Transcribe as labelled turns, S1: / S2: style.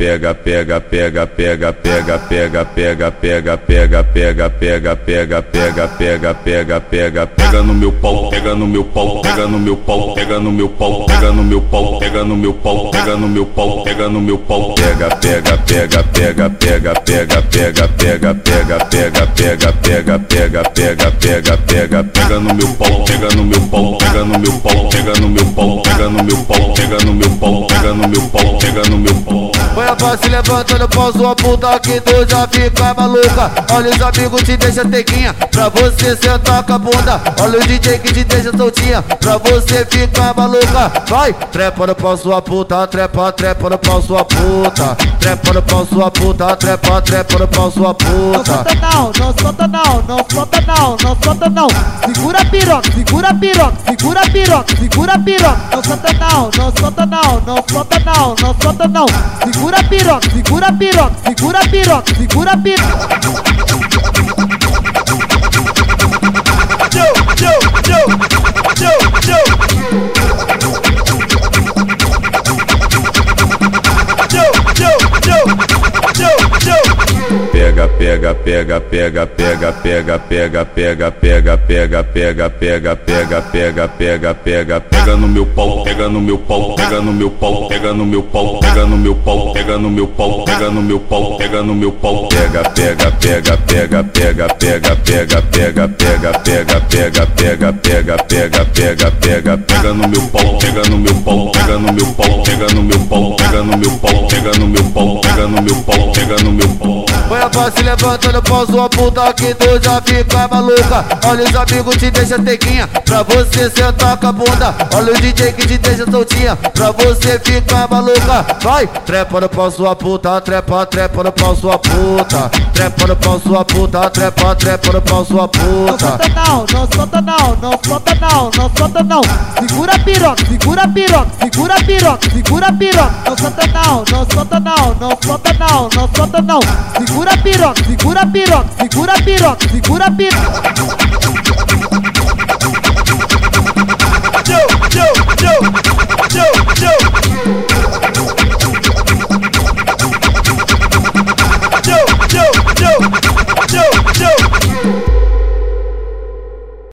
S1: Pega, pega, pega, pega, pega, pega, pega, pega, pega, pega, pega, pega, pega, pega, pega, pega, pega no meu pau, pega no meu pau, pega no meu pau, pega no meu pau, pega no meu pau, pega no meu pau, pega no meu pau, pega no meu pau, pega, pega, pega, pega, pega, pega, pega, pega, pega, pega, pega, pega, pega, pega, pega, pega, pega no meu pau, pega no meu pau, pega no meu pau, pega no meu pau, pega no meu pau, pega no meu pau, pega no meu pau, pega no meu pau.
S2: Põe a se levantando, pau sua puta que tu já fica maluca. Olha os amigos te deixa tequinha, pra você sentar com a bunda. Olha o DJ que te deixa soltinha, pra você ficar maluca. Vai, trepa no pau sua puta, trepa, trepa no pau sua puta. Trepa no pau sua puta, trepa, trepa no pau sua
S3: Não
S2: puta.
S3: solta não, não solta não, não solta não, não solta não. Segura piroca, segura piroca, segura piroca, segura piroca. Não solta não, não solta não, não solta não, não solta não. figura pirox, figura pirox, figura pirox, figura pirox.
S1: Pega, pega, pega, pega, pega, pega, pega, pega, pega, pega, pega, pega, pega, pega, pega, pega, no meu pau, pega no meu pau, pega no meu pau, pega no meu pau, pega no meu pau, pega no meu pau, pega no meu pau, pega no meu pau, pega, pega, pega, pega, pega, pega, pega, pega, pega, pega, pega, pega, pega, pega, pega, pega, pega no meu pau, pega no meu pau, pega no meu pau, pega no meu pau, pega no meu pau, pega no meu pau, pega no meu pau, pega no meu pau.
S2: Voz se levantando, pau sua puta que tu já fica maluca. Olha os amigos te deixa tequinha, pra você sentar com a bunda. Olha o DJ que te deixa soltinha, pra você ficar maluca. Vai, trepa no pau sua puta, trepa, trepa no pau sua puta. Trepa no pau sua puta, trepa, trepa no pau sua
S3: Não
S2: puta.
S3: solta não, não solta não, não solta não, não solta não. Segura piroca, segura piroca, segura piroca, segura piroca. Não solta não, não solta não, não solta não, não solta não. Segura piroca, pirox, figura pirox, figura pirox, figura pirox.